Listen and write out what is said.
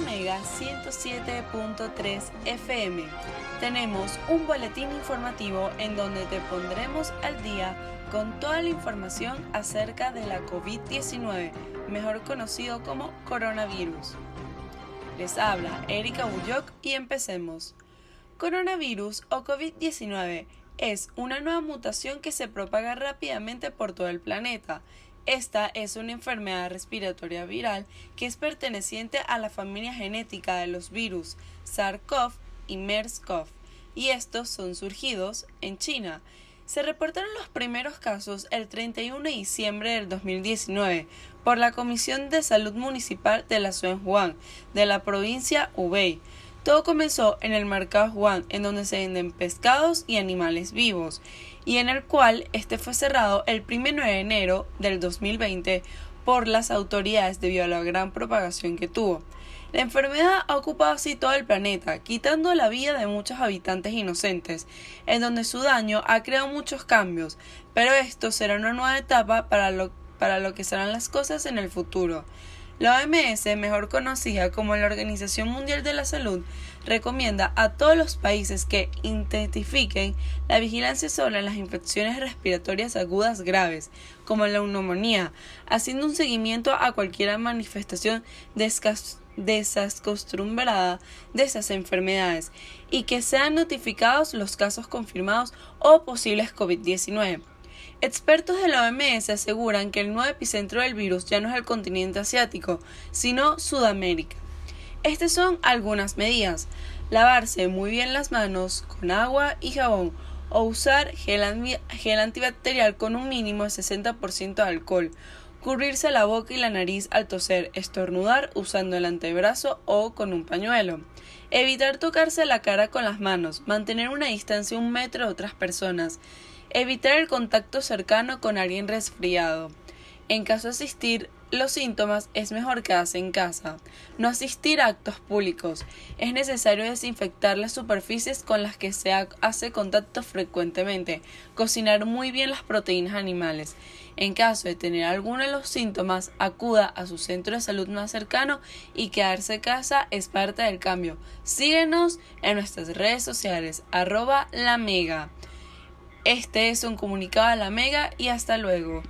Mega 107.3 FM. Tenemos un boletín informativo en donde te pondremos al día con toda la información acerca de la COVID-19, mejor conocido como coronavirus. Les habla Erika Bullock y empecemos. Coronavirus o COVID-19 es una nueva mutación que se propaga rápidamente por todo el planeta. Esta es una enfermedad respiratoria viral que es perteneciente a la familia genética de los virus SARS-CoV y MERS-CoV, y estos son surgidos en China. Se reportaron los primeros casos el 31 de diciembre del 2019 por la Comisión de Salud Municipal de la Juan, de la provincia Hubei. Todo comenzó en el mercado Juan, en donde se venden pescados y animales vivos, y en el cual este fue cerrado el 1 de enero del 2020 por las autoridades debido a la gran propagación que tuvo. La enfermedad ha ocupado así todo el planeta, quitando la vida de muchos habitantes inocentes, en donde su daño ha creado muchos cambios, pero esto será una nueva etapa para lo, para lo que serán las cosas en el futuro. La OMS, mejor conocida como la Organización Mundial de la Salud, recomienda a todos los países que intensifiquen la vigilancia sobre las infecciones respiratorias agudas graves, como la neumonía, haciendo un seguimiento a cualquier manifestación desacostumbrada de esas enfermedades y que sean notificados los casos confirmados o posibles COVID-19. Expertos de la OMS aseguran que el nuevo epicentro del virus ya no es el continente asiático, sino Sudamérica. Estas son algunas medidas. Lavarse muy bien las manos con agua y jabón o usar gel, antibacterial con un mínimo de 60% de alcohol. Cubrirse la boca y la nariz al toser, estornudar usando el antebrazo o con un pañuelo. Evitar tocarse la cara con las manos. Mantener una distancia de un metro de otras personas. Evitar el contacto cercano con alguien resfriado. En caso de asistir los síntomas, es mejor quedarse en casa. No asistir a actos públicos. Es necesario desinfectar las superficies con las que se hace contacto frecuentemente. Cocinar muy bien las proteínas animales. En caso de tener alguno de los síntomas, acuda a su centro de salud más cercano y quedarse en casa es parte del cambio. Síguenos en nuestras redes sociales, arroba la. Este es un comunicado a la Mega y hasta luego.